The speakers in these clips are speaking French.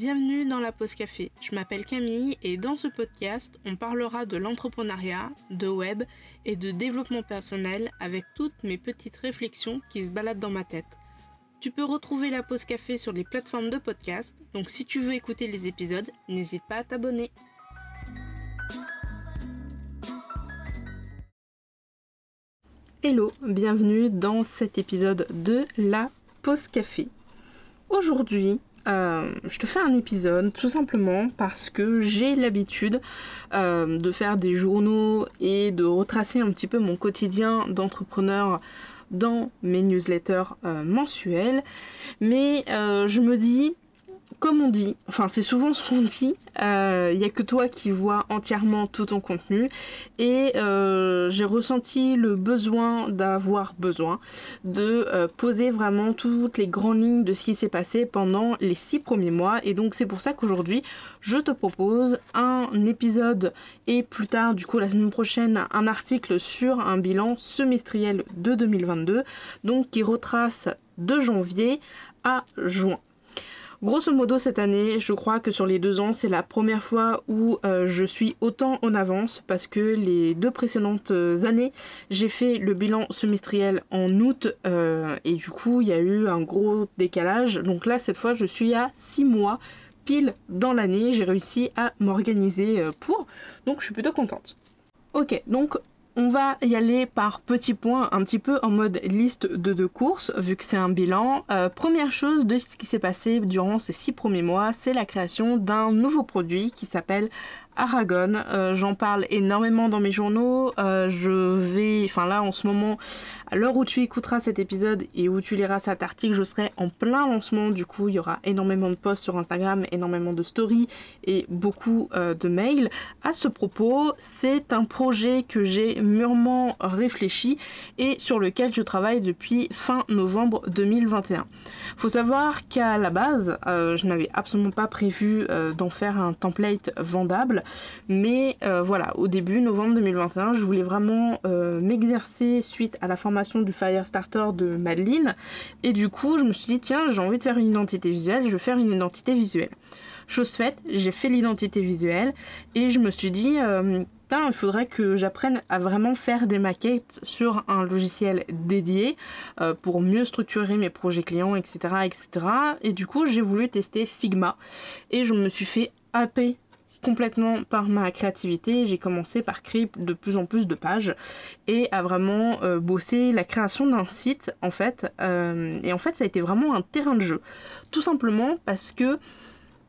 Bienvenue dans la pause café. Je m'appelle Camille et dans ce podcast, on parlera de l'entrepreneuriat, de web et de développement personnel avec toutes mes petites réflexions qui se baladent dans ma tête. Tu peux retrouver la pause café sur les plateformes de podcast, donc si tu veux écouter les épisodes, n'hésite pas à t'abonner. Hello, bienvenue dans cet épisode de la pause café. Aujourd'hui, euh, je te fais un épisode tout simplement parce que j'ai l'habitude euh, de faire des journaux et de retracer un petit peu mon quotidien d'entrepreneur dans mes newsletters euh, mensuels. Mais je me dis, comme on dit, enfin c'est souvent ce qu'on dit, il euh, n'y a que toi qui vois entièrement tout ton contenu et euh, j'ai ressenti le besoin d'avoir besoin de euh, poser vraiment toutes les grandes lignes de ce qui s'est passé pendant les six premiers mois et donc c'est pour ça qu'aujourd'hui je te propose un épisode et plus tard du coup la semaine prochaine un article sur un bilan semestriel de 2022 donc qui retrace de janvier à juin. Grosso modo, cette année, je crois que sur les deux ans, c'est la première fois où euh, je suis autant en avance parce que les deux précédentes euh, années, j'ai fait le bilan semestriel en août euh, et du coup, il y a eu un gros décalage. Donc là, cette fois, je suis à six mois pile dans l'année. J'ai réussi à m'organiser pour. Donc, je suis plutôt contente. Ok, donc on va y aller par petits points, un petit peu en mode liste de deux courses, vu que c'est un bilan. Euh, première chose de ce qui s'est passé durant ces six premiers mois, c'est la création d'un nouveau produit qui s'appelle Aragon. Euh, j'en parle énormément dans mes journaux. Euh, je vais, enfin là en ce moment, à l'heure où tu écouteras cet épisode et où tu liras cet article, je serai en plein lancement. Du coup, il y aura énormément de posts sur Instagram, énormément de stories et beaucoup euh, de mails. À ce propos, c'est un projet que j'ai mûrement réfléchi et sur lequel je travaille depuis fin novembre 2021. Faut savoir qu'à la base, je n'avais absolument pas prévu d'en faire un template vendable. Mais euh, voilà, au début, novembre 2021, je voulais vraiment euh, m'exercer suite à la formation du Firestarter de Madeline. Et du coup, je me suis dit, tiens, j'ai envie de faire une identité visuelle, je vais faire une identité visuelle. Chose faite, j'ai fait l'identité visuelle et je me suis dit, euh, il faudrait que j'apprenne à vraiment faire des maquettes sur un logiciel dédié pour mieux structurer mes projets clients, etc. etc. Et du coup, j'ai voulu tester Figma et je me suis fait happer complètement par ma créativité. J'ai commencé par créer de plus en plus de pages et à vraiment euh, bosser la création d'un site en fait. Euh, et en fait, ça a été vraiment un terrain de jeu. Tout simplement parce que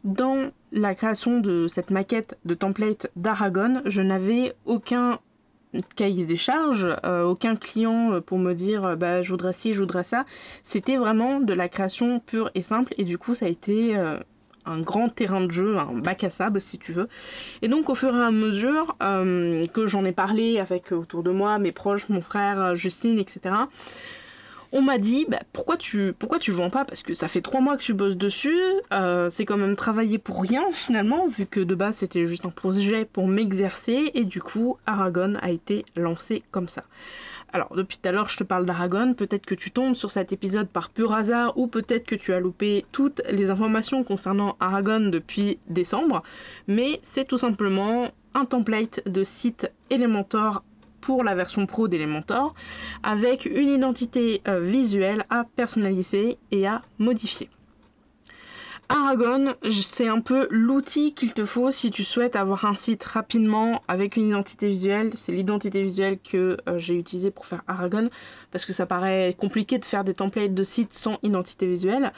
dans la création de cette maquette de template d'Aragon, je n'avais aucun cahier des charges, euh, aucun client pour me dire bah je voudrais ci, je voudrais ça. C'était vraiment de la création pure et simple et du coup ça a été un grand terrain de jeu, un bac à sable si tu veux. Et donc au fur et à mesure euh, que j'en ai parlé avec autour de moi, mes proches, mon frère, euh, Justine, etc. On m'a dit bah, pourquoi tu pourquoi tu vends pas? Parce que ça fait trois mois que tu bosses dessus, euh, c'est quand même travailler pour rien finalement vu que de base c'était juste un projet pour m'exercer et du coup Aragon a été lancé comme ça. Alors, depuis tout à l'heure, je te parle d'Aragon. Peut-être que tu tombes sur cet épisode par pur hasard ou peut-être que tu as loupé toutes les informations concernant Aragon depuis décembre. Mais c'est tout simplement un template de site Elementor pour la version pro d'Elementor avec une identité euh, visuelle à personnaliser et à modifier. Aragon, c'est un peu l'outil qu'il te faut si tu souhaites avoir un site rapidement avec une identité visuelle. C'est l'identité visuelle que euh, j'ai utilisée pour faire Aragon parce que ça paraît compliqué de faire des templates de sites sans identité visuelle.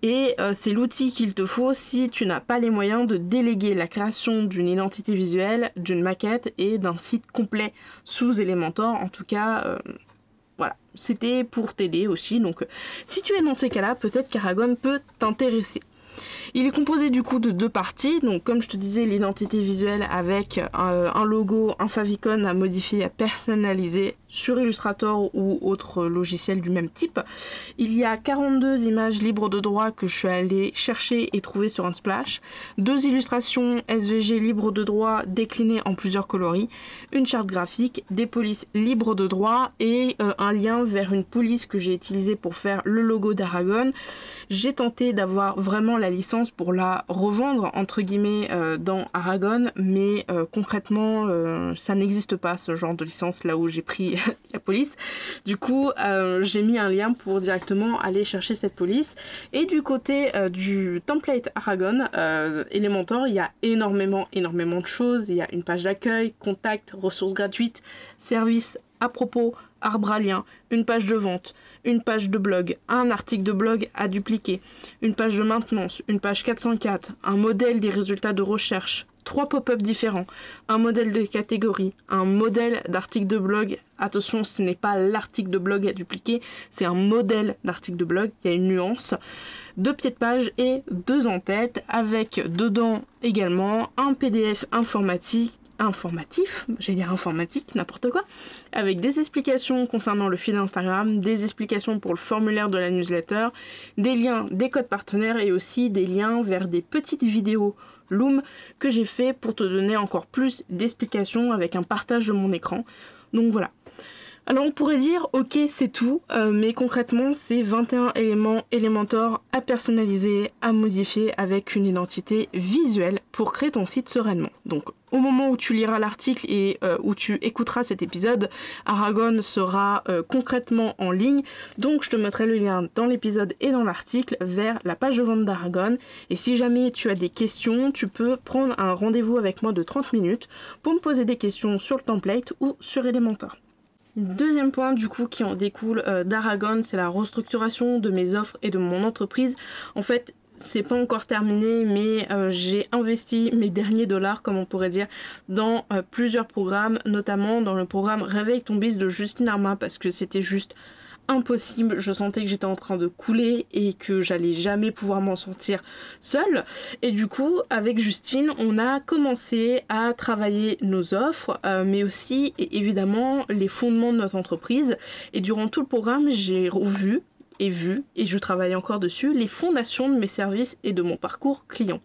Et euh, c'est l'outil qu'il te faut si tu n'as pas les moyens de déléguer la création d'une identité visuelle, d'une maquette et d'un site complet sous Elementor. En tout cas, euh, voilà, c'était pour t'aider aussi. Donc, si tu es dans ces cas-là, peut-être qu'Aragon peut t'intéresser. Il est composé du coup de deux parties, donc comme je te disais l'identité visuelle avec euh, un logo, un favicon à modifier, à personnaliser. Sur Illustrator ou autre logiciel du même type. Il y a 42 images libres de droit que je suis allée chercher et trouver sur Unsplash, deux illustrations SVG libres de droit déclinées en plusieurs coloris, une charte graphique, des polices libres de droit et euh, un lien vers une police que j'ai utilisée pour faire le logo d'Aragon. J'ai tenté d'avoir vraiment la licence pour la revendre entre guillemets euh, dans Aragon, mais euh, concrètement ça n'existe pas ce genre de licence là où j'ai pris la police. Du coup j'ai mis un lien pour directement aller chercher cette police. Et du côté du template Aragon Elementor, il y a énormément énormément de choses. Il y a une page d'accueil, contact, ressources gratuites, services à propos, arbre à lien, une page de vente, une page de blog, un article de blog à dupliquer, une page de maintenance, une page 404, un modèle des résultats de recherche, trois pop-up différents, un modèle de catégorie, un modèle d'article de blog. Attention, ce n'est pas l'article de blog à dupliquer, c'est un modèle d'article de blog, il y a une nuance. Deux pieds de page et deux en tête avec dedans également un PDF informatique informatif, j'allais dire informatique, n'importe quoi, avec des explications concernant le fil Instagram, des explications pour le formulaire de la newsletter, des liens, des codes partenaires et aussi des liens vers des petites vidéos Loom que j'ai fait pour te donner encore plus d'explications avec un partage de mon écran. Donc voilà, alors on pourrait dire ok c'est tout, euh, mais concrètement c'est 21 éléments Elementor à personnaliser, à modifier avec une identité visuelle pour créer ton site sereinement. Donc au moment où tu liras l'article et euh, où tu écouteras cet épisode, Aragon sera euh, concrètement en ligne. Donc je te mettrai le lien dans l'épisode et dans l'article vers la page de vente d'Aragon. Et si jamais tu as des questions, tu peux prendre un rendez-vous avec moi de 30 minutes pour me poser des questions sur le template ou sur Elementor. Deuxième point du coup qui en découle euh, d'Aragon, c'est la restructuration de mes offres et de mon entreprise. En fait, c'est pas encore terminé, mais euh, j'ai investi mes derniers dollars, comme on pourrait dire, dans euh, plusieurs programmes, notamment dans le programme Réveille ton bis de Justine Arma, parce que c'était juste impossible. Je sentais que j'étais en train de couler et que j'allais jamais pouvoir m'en sortir seule. Et du coup, avec Justine, on a commencé à travailler nos offres, euh, mais aussi évidemment les fondements de notre entreprise. Et durant tout le programme, j'ai revu et vu, et je travaille encore dessus, les fondations de mes services et de mon parcours client.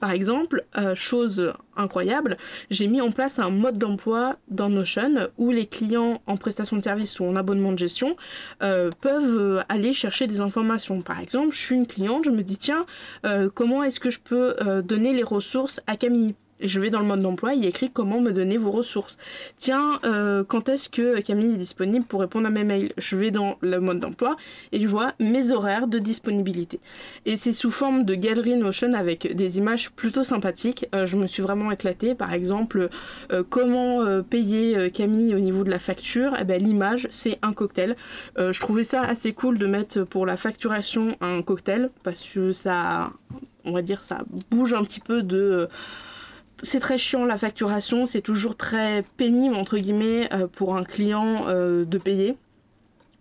Par exemple, euh, chose incroyable, j'ai mis en place un mode d'emploi dans Notion où les clients en prestation de service ou en abonnement de gestion euh, peuvent aller chercher des informations. Par exemple, je suis une cliente, je me dis tiens, euh, comment est-ce que je peux donner les ressources à Camille? Je vais dans le mode d'emploi, il y écrit comment me donner vos ressources. Tiens, euh, quand est-ce que Camille est disponible pour répondre à mes mails? Je vais dans le mode d'emploi et je vois mes horaires de disponibilité. Et c'est sous forme de galerie Notion avec des images plutôt sympathiques. Euh, je me suis vraiment éclatée. Par exemple, euh, comment payer Camille au niveau de la facture? Eh ben, l'image, c'est un cocktail. je trouvais ça assez cool de mettre pour la facturation un cocktail parce que ça, on va dire, ça bouge un petit peu de c'est très chiant la facturation, c'est toujours très pénible entre guillemets euh, pour un client euh, de payer.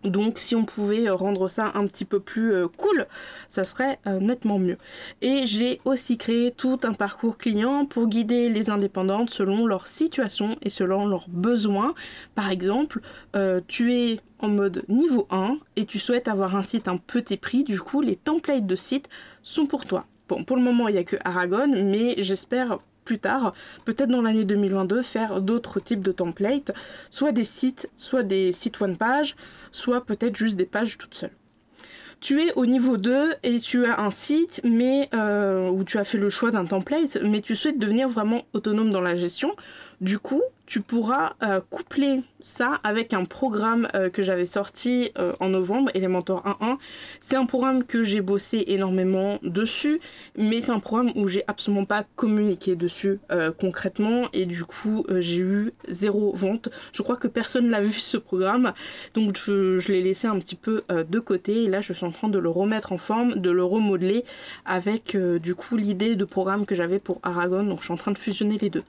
Donc si on pouvait rendre ça un petit peu plus euh, cool, ça serait nettement mieux. Et j'ai aussi créé tout un parcours client pour guider les indépendantes selon leur situation et selon leurs besoins. Par exemple, tu es en mode niveau 1 et tu souhaites avoir un site un petit prix, du coup les templates de site sont pour toi. Bon, pour le moment, il n'y a que Aragon, mais j'espère plus tard, peut-être dans l'année 2022, faire d'autres types de templates, soit des sites, soit des sites one page, soit peut-être juste des pages toutes seules. Tu es au niveau 2 et tu as un site mais euh, où tu as fait le choix d'un template, mais tu souhaites devenir vraiment autonome dans la gestion. Du coup, tu pourras euh, coupler ça avec un programme euh, que j'avais sorti euh, en novembre, Elementor 1.1. C'est un programme que j'ai bossé énormément dessus, mais c'est un programme où j'ai absolument pas communiqué dessus concrètement et du coup j'ai eu zéro vente. Je crois que personne l'a vu ce programme, donc je, je l'ai laissé un petit peu de côté et là je suis en train de le remettre en forme, de le remodeler avec du coup l'idée de programme que j'avais pour Aragon, donc je suis en train de fusionner les deux.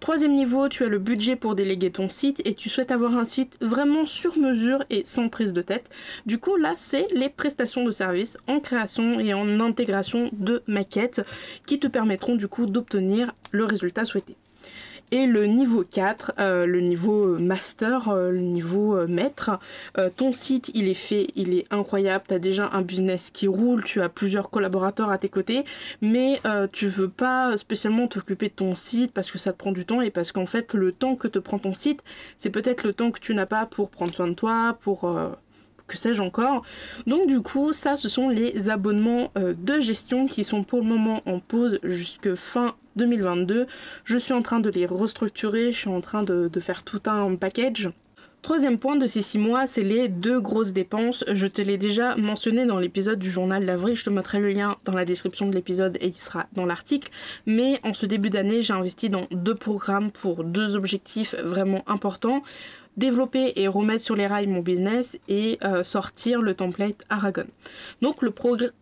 Troisième niveau, tu as le budget pour déléguer ton site et tu souhaites avoir un site vraiment sur mesure et sans prise de tête. Du coup, là, c'est les prestations de services en création et en intégration de maquettes qui te permettront du coup d'obtenir le résultat souhaité. Et le niveau 4, euh, le niveau master, euh, le niveau euh, maître, ton site il est fait, il est incroyable, tu as déjà un business qui roule, tu as plusieurs collaborateurs à tes côtés, mais tu veux pas spécialement t'occuper de ton site parce que ça te prend du temps et parce qu'en fait le temps que te prend ton site, c'est peut-être le temps que tu n'as pas pour prendre soin de toi, pour que sais-je encore. Donc du coup, ça, ce sont les abonnements euh, de gestion qui sont pour le moment en pause jusque fin 2022. Je suis en train de les restructurer, je suis en train de, faire tout un package. Troisième point de ces six mois, c'est les deux grosses dépenses. Je te l'ai déjà mentionné dans l'épisode du journal d'avril, je te mettrai le lien dans la description de l'épisode et il sera dans l'article. Mais en ce début d'année, j'ai investi dans deux programmes pour deux objectifs vraiment importants développer et remettre sur les rails mon business et euh, sortir le template Aragon. Donc le,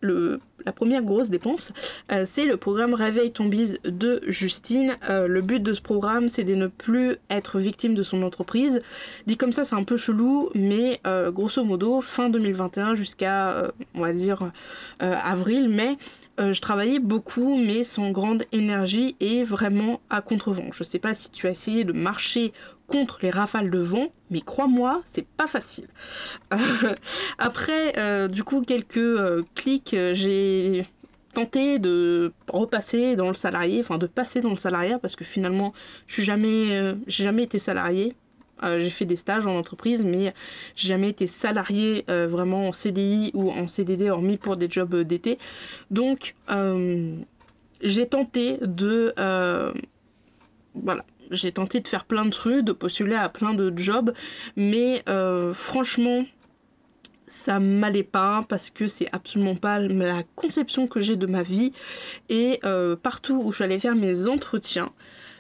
le la première grosse dépense, euh, c'est le programme Réveille ton bise de Justine. Euh, le but de ce programme, c'est de ne plus être victime de son entreprise. Dit comme ça, c'est un peu chelou, mais grosso modo, fin 2021 jusqu'à, on va dire, avril, mai, je travaillais beaucoup, mais sans grande énergie et vraiment à contre-vent. Je sais pas si tu as essayé de marcher contre les rafales de vent, mais crois-moi, c'est pas facile. après, euh, du coup, quelques euh, clics, euh, j'ai tenté de repasser dans le salarié, enfin de passer dans le salariat, parce que finalement, je suis jamais, j'ai jamais été salarié. J'ai fait des stages en entreprise, mais j'ai jamais été salarié vraiment en CDI ou en CDD, hormis pour des jobs d'été. Donc, j'ai tenté de voilà, j'ai tenté de faire plein de trucs, de postuler à plein de jobs, mais euh, franchement, ça m'allait pas parce que c'est absolument pas la conception que j'ai de ma vie. Et euh, partout où je allais faire mes entretiens,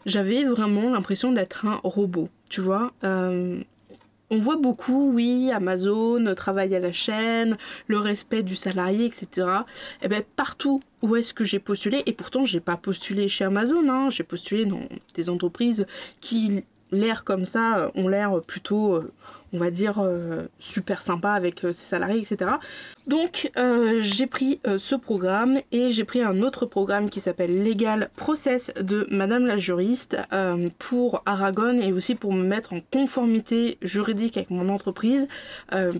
j'avais vraiment l'impression d'être un robot, tu vois. Euh, on voit beaucoup, oui, Amazon, travail à la chaîne, le respect du salarié, etc. Et eh bien partout où est-ce que j'ai postulé, et pourtant j'ai pas postulé chez Amazon, hein, j'ai postulé dans des entreprises qui l'air comme ça ont l'air plutôt euh, on va dire, euh, super sympa avec euh, ses salariés, etc. Donc euh, j'ai pris ce programme et j'ai pris un autre programme qui s'appelle Legal Process de Madame la juriste pour Aragon et aussi pour me mettre en conformité juridique avec mon entreprise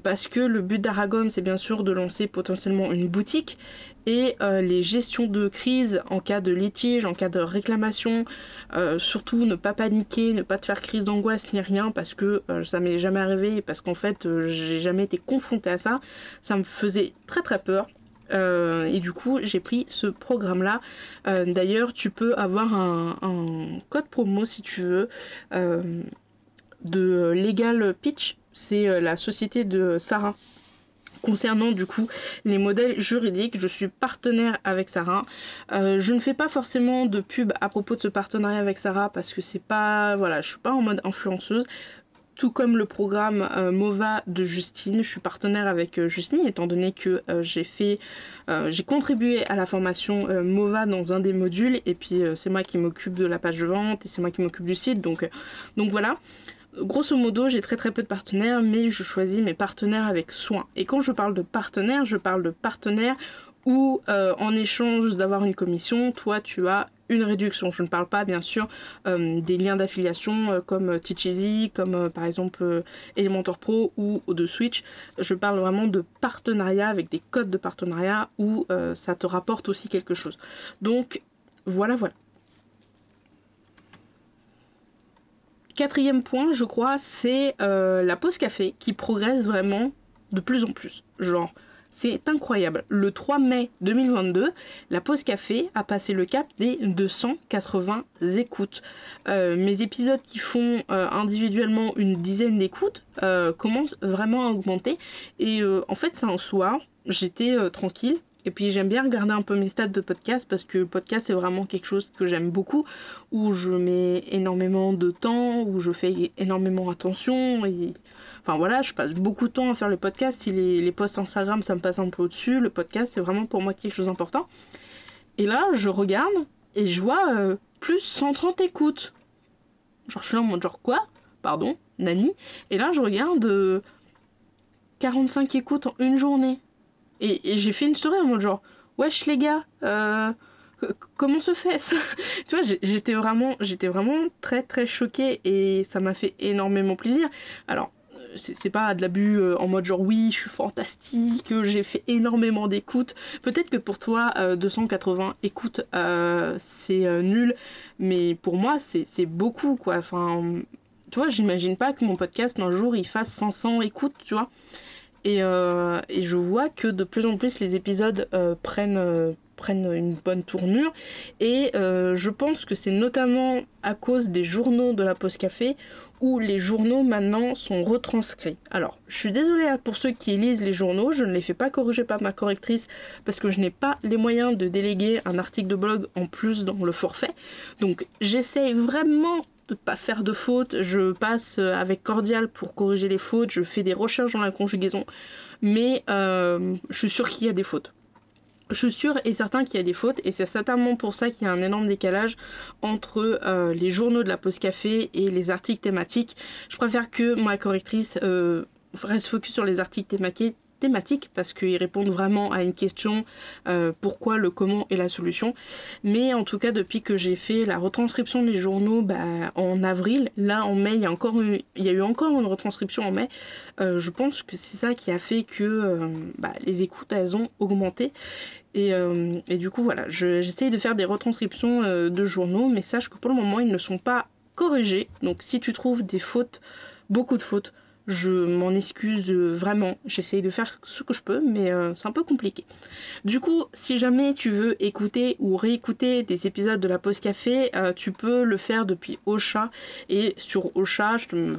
parce que le but d'Aragon c'est bien sûr de lancer potentiellement une boutique et les gestions de crise en cas de litige, en cas de réclamation, surtout ne pas paniquer, ne pas te faire crise d'angoisse ni rien parce que ça m'est jamais arrivé parce qu'en fait euh, j'ai jamais été confrontée à ça. Ça me faisait très très peur. Euh, et du coup j'ai pris ce programme là euh, d'ailleurs tu peux avoir un, code promo si tu veux de Legal Pitch c'est la société de Sarah concernant du coup les modèles juridiques je suis partenaire avec Sarah je ne fais pas forcément de pub à propos de ce partenariat avec Sarah parce que c'est pas voilà je suis pas en mode influenceuse tout comme le programme euh, MOVA de Justine. Je suis partenaire avec euh, Justine étant donné que euh, j'ai fait, j'ai contribué à la formation MOVA dans un des modules et puis c'est moi qui m'occupe de la page de vente et c'est moi qui m'occupe du site. Donc, donc voilà. Grosso modo, j'ai très très peu de partenaires, mais je choisis mes partenaires avec soin. Et quand je parle de partenaires, je parle de partenaires où en échange d'avoir une commission, toi tu as une réduction. Je ne parle pas bien sûr euh, des liens d'affiliation euh, comme Teach comme euh, par exemple Elementor Pro ou, de Switch. Je parle vraiment de partenariat avec des codes de partenariat où ça te rapporte aussi quelque chose. Donc voilà, voilà. Quatrième point, je crois, c'est la pause café qui progresse vraiment de plus en plus. Genre, c'est incroyable. Le 3 mai 2022, la pause café a passé le cap des 280 écoutes. Euh, mes épisodes qui font euh, individuellement une dizaine d'écoutes euh, commencent vraiment à augmenter. Et en fait, c'est un soir, j'étais tranquille. Et puis j'aime bien regarder un peu mes stats de podcast parce que le podcast c'est vraiment quelque chose que j'aime beaucoup, où je mets énormément de temps, où je fais énormément attention et Enfin voilà, je passe beaucoup de temps à faire le podcast. Si les, posts Instagram, ça me passe un peu au-dessus, le podcast, c'est vraiment pour moi quelque chose d'important. Et là, je regarde et je vois euh, plus 130 écoutes. Genre, je suis en mode genre quoi? Pardon, Nani? Et là, je regarde 45 euh, écoutes en une journée. Et, j'ai fait une story en mode genre, wesh les gars, euh, comment se fait ça? Tu vois, j'étais vraiment, très très choquée et ça m'a fait énormément plaisir. Alors, c'est pas de l'abus euh, en mode genre oui, je suis fantastique, j'ai fait énormément d'écoutes. Peut-être que pour toi, 280 euh, écoutes, euh, c'est nul, mais pour moi, c'est beaucoup quoi. Enfin, tu vois, j'imagine pas que mon podcast un jour il fasse 500 écoutes, tu vois. Et, et, je vois que de plus en plus les épisodes prennent prennent une bonne tournure. Et euh, je pense que c'est notamment à cause des journaux de la Poste Café où les journaux maintenant sont retranscrits. Alors, je suis désolée pour ceux qui lisent les journaux, je ne les fais pas corriger par ma correctrice parce que je n'ai pas les moyens de déléguer un article de blog en plus dans le forfait. Donc, j'essaye vraiment de pas faire de fautes, je passe avec Cordial pour corriger les fautes, je fais des recherches dans la conjugaison, mais euh, je suis sûre qu'il y a des fautes. Je suis sûre et certain qu'il y a des fautes. Et c'est certainement pour ça qu'il y a un énorme décalage entre euh, les journaux de la pause café et les articles thématiques. Je préfère que ma correctrice euh, reste focus sur les articles thématiques thématiques parce qu'ils répondent vraiment à une question euh, pourquoi, le comment et la solution. Mais en tout cas, depuis que j'ai fait la retranscription des journaux bah, en avril, là en mai, il y, a encore eu, il y a eu encore une retranscription en mai. Euh, je pense que c'est ça qui a fait que euh, bah, les écoutes elles ont augmenté. Et, et du coup, voilà, j'essaye de faire des retranscriptions de journaux, mais sache que pour le moment, ils ne sont pas corrigés. Donc si tu trouves des fautes, beaucoup de fautes, je m'en excuse euh, vraiment. J'essaye de faire ce que je peux, mais euh, c'est un peu compliqué. Du coup, si jamais tu veux écouter ou réécouter des épisodes de la pause café, euh, tu peux le faire depuis Ocha. Et sur Ocha, je te,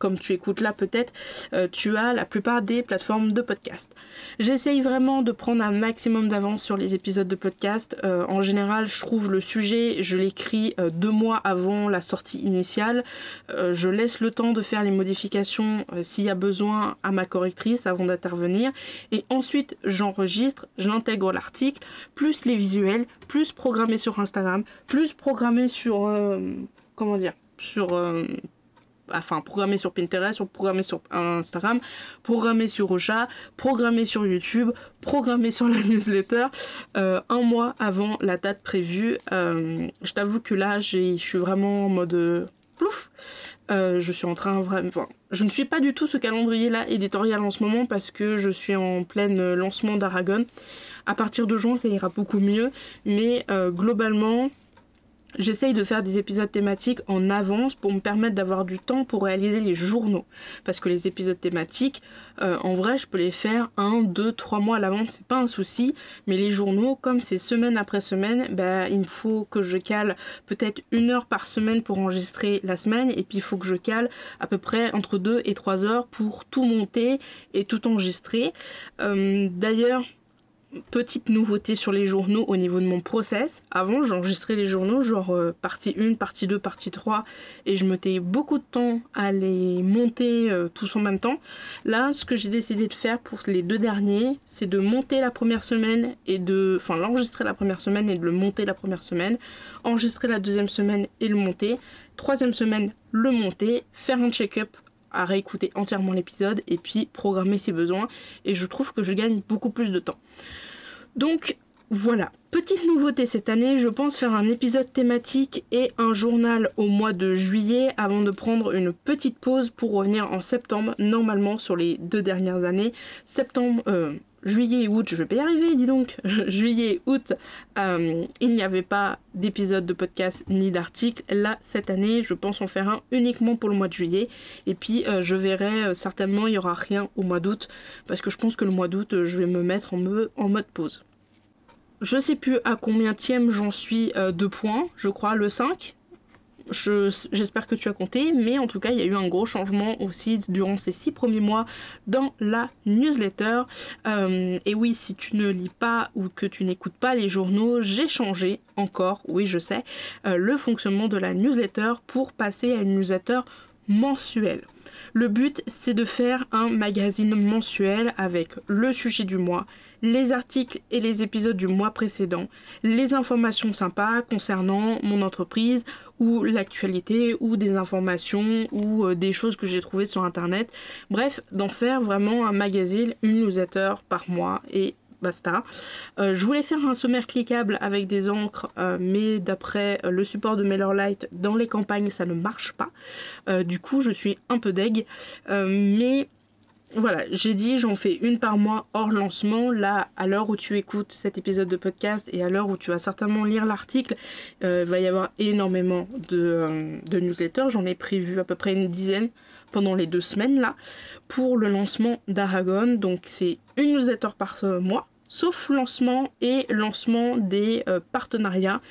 comme tu écoutes là peut-être, euh, tu as la plupart des plateformes de podcast. J'essaye vraiment de prendre un maximum d'avance sur les épisodes de podcast. Euh, en général, je trouve le sujet, je l'écris euh, deux mois avant la sortie initiale. je laisse le temps de faire les modifications s'il y a besoin à ma correctrice avant d'intervenir. Et ensuite, j'enregistre, j'intègre l'article, plus les visuels, plus programmé sur Instagram, plus programmé sur... comment dire sur enfin programmé sur Pinterest, programmé sur Instagram, programmé sur Rocha, programmé sur YouTube, programmé sur la newsletter euh, un mois avant la date prévue. Euh, je t'avoue que là, je suis vraiment en mode plouf. Euh, je suis en train vraiment. je ne suis pas du tout ce calendrier-là éditorial en ce moment parce que je suis en plein lancement d'Aragon. À partir de juin, ça ira beaucoup mieux, mais globalement, J'essaye de faire des épisodes thématiques en avance pour me permettre d'avoir du temps pour réaliser les journaux. Parce que les épisodes thématiques, euh, en vrai, je peux les faire un, deux, trois mois à l'avance, c'est pas un souci. Mais les journaux, comme c'est semaine après semaine, bah, il me faut que je cale peut-être une heure par semaine pour enregistrer la semaine. Et puis il faut que je cale à peu près entre deux et trois heures pour tout monter et tout enregistrer. Euh, d'ailleurs, petite nouveauté sur les journaux au niveau de mon process. Avant, j'enregistrais les journaux, genre euh, partie 1, partie 2, partie 3, et je mettais beaucoup de temps à les monter euh, tous en même temps. Là, ce que j'ai décidé de faire pour les deux derniers, c'est de monter la première semaine et de. Enfin, l'enregistrer la première semaine et de le monter la première semaine, enregistrer la deuxième semaine et le monter, troisième semaine, le monter, faire un check-up à réécouter entièrement l'épisode et puis programmer ses besoins. Et je trouve que je gagne beaucoup plus de temps. Donc voilà, petite nouveauté cette année, je pense faire un épisode thématique et un journal au mois de juillet avant de prendre une petite pause pour revenir en septembre, normalement sur les deux dernières années. Septembre, euh, juillet et août, je vais pas y arriver, dis donc, juillet et août, euh, il n'y avait pas d'épisode de podcast ni d'article. Là, cette année, je pense en faire un uniquement pour le mois de juillet. Et puis, euh, je verrai, euh, certainement, il n'y aura rien au mois d'août, parce que je pense que le mois d'août, je vais me mettre en, en mode pause. Je sais plus à combien tième j'en suis de points, je crois le 5, J'espère que tu as compté, mais en tout cas, il y a eu un gros changement aussi durant ces six premiers mois dans la newsletter. Euh, et oui, si tu ne lis pas ou que tu n'écoutes pas les journaux, j'ai changé encore, oui, je sais, euh, le fonctionnement de la newsletter pour passer à une newsletter mensuelle. Le but, c'est de faire un magazine mensuel avec le sujet du mois, les articles et les épisodes du mois précédent, les informations sympas concernant mon entreprise ou l'actualité ou des informations ou euh, des choses que j'ai trouvées sur internet. Bref, d'en faire vraiment un magazine, une newsletter par mois et basta. je voulais faire un sommaire cliquable avec des encres, mais d'après le support de MailerLite, dans les campagnes, ça ne marche pas. du coup, je suis un peu deg. mais voilà, j'ai dit j'en fais une par mois hors lancement. Là, à l'heure où tu écoutes cet épisode de podcast et à l'heure où tu vas certainement lire l'article, euh, il va y avoir énormément de, euh, de newsletters. J'en ai prévu à peu près une dizaine pendant les deux semaines là pour le lancement d'Aragon. Donc c'est une newsletter par mois sauf lancement et lancement des euh, partenariats.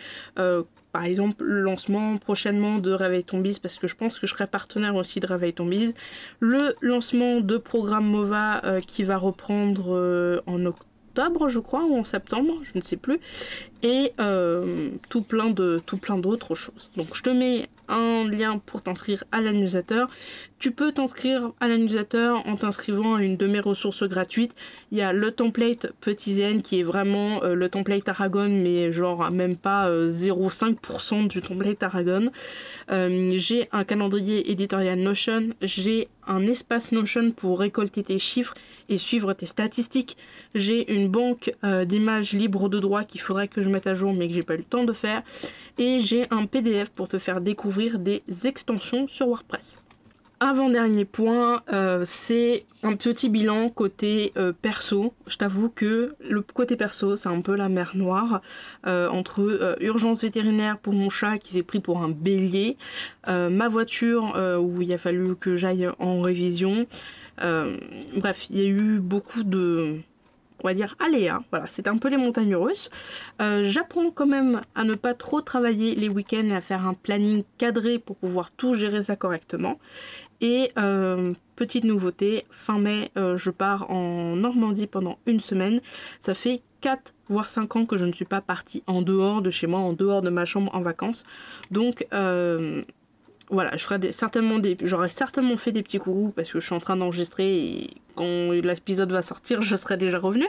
Par exemple le lancement prochainement de Réveil ton parce que je pense que je serai partenaire aussi de Réveil ton le lancement de programme MOVA euh, qui va reprendre euh, en octobre je crois ou en septembre je ne sais plus et euh, tout plein de tout plein d'autres choses donc je te mets un lien pour t'inscrire à la Tu peux t'inscrire à la en t'inscrivant à une de mes ressources gratuites. Il y a le template Petit Zen qui est vraiment euh, le template Aragon, mais genre même pas 0,5% euh, du template Aragon. J'ai un calendrier éditorial Notion. J'ai un espace Notion pour récolter tes chiffres et suivre tes statistiques. J'ai une banque d'images libres de droit qu'il faudrait que je mette à jour mais que j'ai pas eu le temps de faire. Et j'ai un PDF pour te faire découvrir des extensions sur WordPress. Avant-dernier point, euh, c'est un petit bilan côté euh, perso. Je t'avoue que le côté perso, c'est un peu la mer noire euh, entre urgence vétérinaire pour mon chat qui s'est pris pour un bélier, ma voiture où il a fallu que j'aille en révision. bref, il y a eu beaucoup de, on va dire aléa. Voilà, c'est un peu les montagnes russes. Euh, j'apprends quand même à ne pas trop travailler les week-ends et à faire un planning cadré pour pouvoir tout gérer ça correctement. Et euh, petite nouveauté, fin mai, euh, je pars en Normandie pendant une semaine. Ça fait 4 voire 5 ans que je ne suis pas partie en dehors de chez moi, en dehors de ma chambre en vacances. Donc voilà, je certainement des, j'aurais certainement fait des petits coucous parce que je suis en train d'enregistrer et quand l'épisode va sortir, je serai déjà revenu.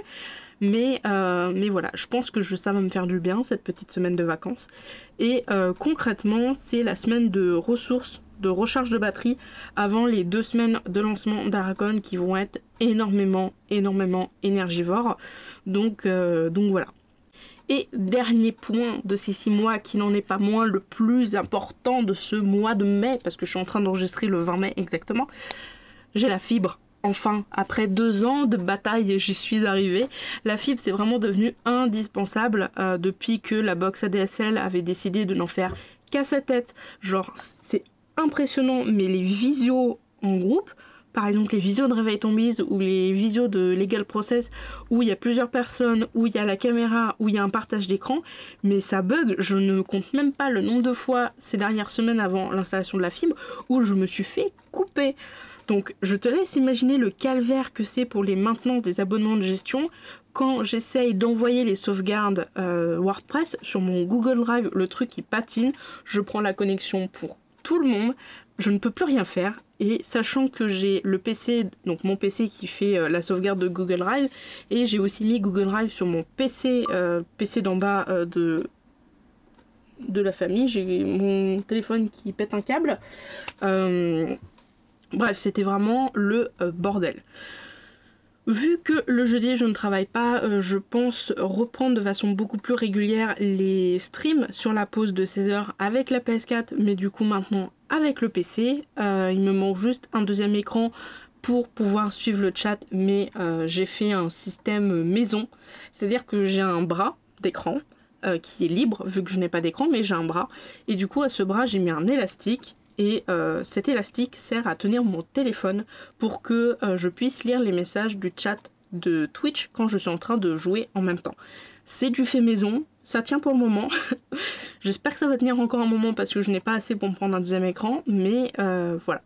Mais, euh, mais voilà, je pense que ça va me faire du bien cette petite semaine de vacances. Et euh, concrètement, c'est la semaine de ressources, de recharge de batterie avant les deux semaines de lancement d'Aragon qui vont être énormément, énormément énergivores. Donc, euh, donc voilà. Et dernier point de ces six mois qui n'en est pas moins le plus important de ce mois de mai, parce que je suis en train d'enregistrer le 20 mai exactement, j'ai la fibre. Enfin, après deux ans de bataille, j'y suis arrivée. La fibre, c'est vraiment devenu indispensable euh, depuis que la box ADSL avait décidé de n'en faire qu'à sa tête. Genre, c'est impressionnant, mais les visios en groupe, par exemple les visios de Réveil ton ou les visios de Legal Process où il y a plusieurs personnes, où il y a la caméra, où il y a un partage d'écran, mais ça bug, je ne compte même pas le nombre de fois ces dernières semaines avant l'installation de la fibre où je me suis fait couper. Donc je te laisse imaginer le calvaire que c'est pour les maintenances des abonnements de gestion. Quand j'essaye d'envoyer les sauvegardes euh, WordPress sur mon Google Drive, le truc qui patine, je prends la connexion pour tout le monde, je ne peux plus rien faire et sachant que j'ai le PC, donc mon PC qui fait euh, la sauvegarde de Google Drive, et j'ai aussi mis Google Drive sur mon PC, euh, PC d'en bas euh, de, de la famille, j'ai mon téléphone qui pète un câble. bref, c'était vraiment le bordel. Vu que le jeudi je ne travaille pas, je pense reprendre de façon beaucoup plus régulière les streams sur la pause de 16 heures avec la PS4, mais du coup maintenant avec le PC. Euh, il me manque juste un deuxième écran pour pouvoir suivre le chat, mais euh, j'ai fait un système maison, c'est-à-dire que j'ai un bras d'écran euh, qui est libre vu que je n'ai pas d'écran, mais j'ai un bras. Et du coup, à ce bras, j'ai mis un élastique. Et cet élastique sert à tenir mon téléphone pour que je puisse lire les messages du chat de Twitch quand je suis en train de jouer en même temps. C'est du fait maison, ça tient pour le moment. J'espère que ça va tenir encore un moment parce que je n'ai pas assez pour me prendre un deuxième écran, mais euh, voilà.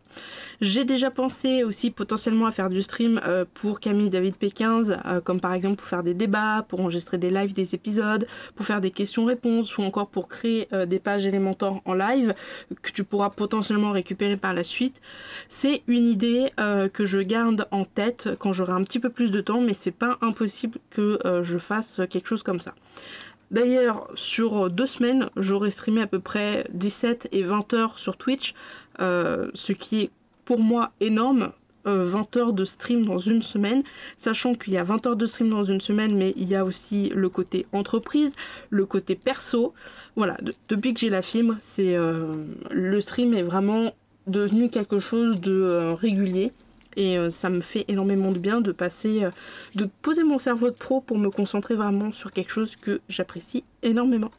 J'ai déjà pensé aussi potentiellement à faire du stream euh, pour Camille David P15, euh, comme par exemple pour faire des débats, pour enregistrer des lives des épisodes, pour faire des questions-réponses ou encore pour créer des pages Elementor en live que tu pourras potentiellement récupérer par la suite. C'est une idée que je garde en tête quand j'aurai un petit peu plus de temps, mais c'est pas impossible que je fasse quelque chose comme ça. D'ailleurs, sur deux semaines, j'aurai streamé à peu près 17 et 20 heures sur Twitch, euh, ce qui est pour moi énorme. 20 heures de stream dans une semaine, sachant qu'il y a 20 heures de stream dans une semaine, mais il y a aussi le côté entreprise, le côté perso. Voilà, depuis que j'ai la fibre, le stream est vraiment devenu quelque chose de régulier et euh, ça me fait énormément de bien de passer, euh, de poser mon cerveau de pro pour me concentrer vraiment sur quelque chose que j'apprécie énormément.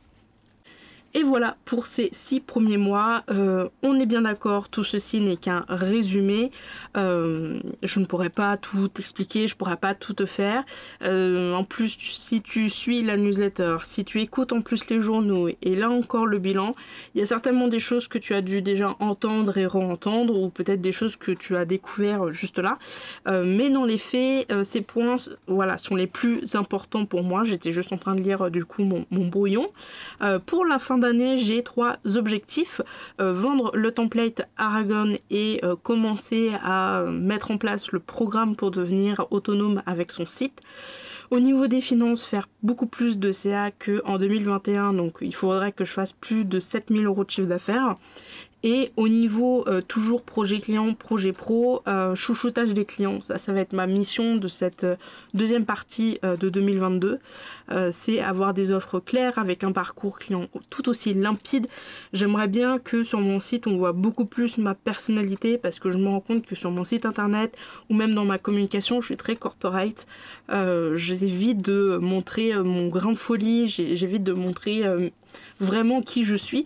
Et voilà pour ces six premiers mois. Euh, on est bien d'accord, tout ceci n'est qu'un résumé. Euh, je ne pourrais pas tout expliquer, je pourrais pas tout te faire. Euh, en plus, si tu suis la newsletter, si tu écoutes en plus les journaux et là encore le bilan, il y a certainement des choses que tu as dû déjà entendre et re-entendre ou peut-être des choses que tu as découvert juste là. mais dans les faits, ces points voilà, sont les plus importants pour moi. J'étais juste en train de lire du coup mon, mon brouillon. pour la fin j'ai trois objectifs. Euh, vendre le template Aragon et euh, commencer à mettre en place le programme pour devenir autonome avec son site. Au niveau des finances, faire beaucoup plus de CA qu'en 2021, donc il faudrait que je fasse plus de 7000 euros de chiffre d'affaires. Et au niveau euh, toujours projet client, projet pro, euh, chouchoutage des clients, ça, ça va être ma mission de cette euh, deuxième partie de 2022. c'est avoir des offres claires avec un parcours client tout aussi limpide. J'aimerais bien que sur mon site on voit beaucoup plus ma personnalité parce que je me rends compte que sur mon site internet ou même dans ma communication je suis très corporate. j'évite de montrer mon grain de folie, j'évite de montrer vraiment qui je suis.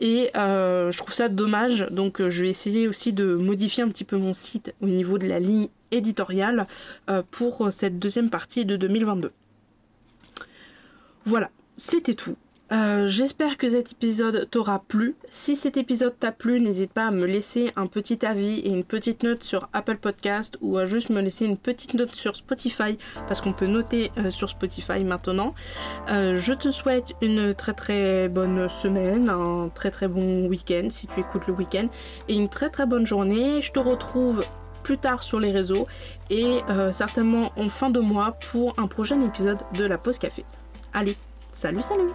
Et euh, je trouve ça dommage. Donc euh, je vais essayer aussi de modifier un petit peu mon site au niveau de la ligne éditoriale euh, pour cette deuxième partie de 2022. Voilà, c'était tout. Euh, j'espère que cet épisode t'aura plu. Si cet épisode t'a plu, n'hésite pas à me laisser un petit avis et une petite note sur Apple Podcast ou à juste me laisser une petite note sur Spotify parce qu'on peut noter euh, sur Spotify maintenant. Euh, je te souhaite une très très bonne semaine, un très très bon week-end si tu écoutes le week-end et une très très bonne journée. Je te retrouve plus tard sur les réseaux et certainement en fin de mois pour un prochain épisode de la pause café. Allez, salut salut